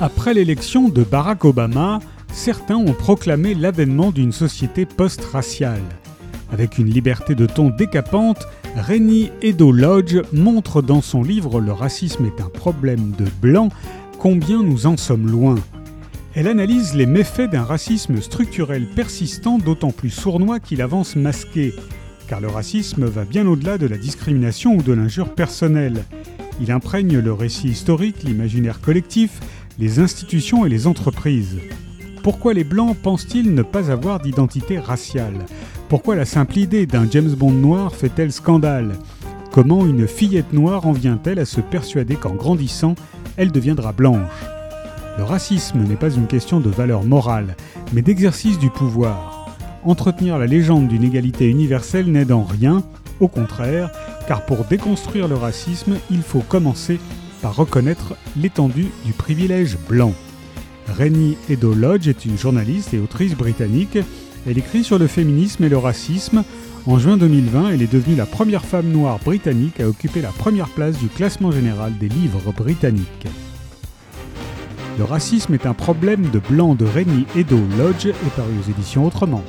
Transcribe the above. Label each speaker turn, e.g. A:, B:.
A: Après l'élection de Barack Obama, certains ont proclamé l'avènement d'une société post-raciale. Avec une liberté de ton décapante, Rennie Edo Lodge montre dans son livre Le racisme est un problème de blanc combien nous en sommes loin. Elle analyse les méfaits d'un racisme structurel persistant d'autant plus sournois qu'il avance masqué, car le racisme va bien au-delà de la discrimination ou de l'injure personnelle. Il imprègne le récit historique, l'imaginaire collectif, les institutions et les entreprises. Pourquoi les Blancs pensent-ils ne pas avoir d'identité raciale? Pourquoi la simple idée d'un James Bond noir fait-elle scandale? Comment une fillette noire en vient-elle à se persuader qu'en grandissant, elle deviendra blanche? Le racisme n'est pas une question de valeur morale, mais d'exercice du pouvoir. Entretenir la légende d'une égalité universelle n'aide en rien, au contraire, car pour déconstruire le racisme, il faut commencer par reconnaître l'étendue du privilège blanc. Rennie Edo Lodge est une journaliste et autrice britannique. Elle écrit sur le féminisme et le racisme. En juin 2020, elle est devenue la première femme noire britannique à occuper la première place du classement général des livres britanniques. Le racisme est un problème de blanc de Rennie Edo Lodge et paru aux éditions Autrement.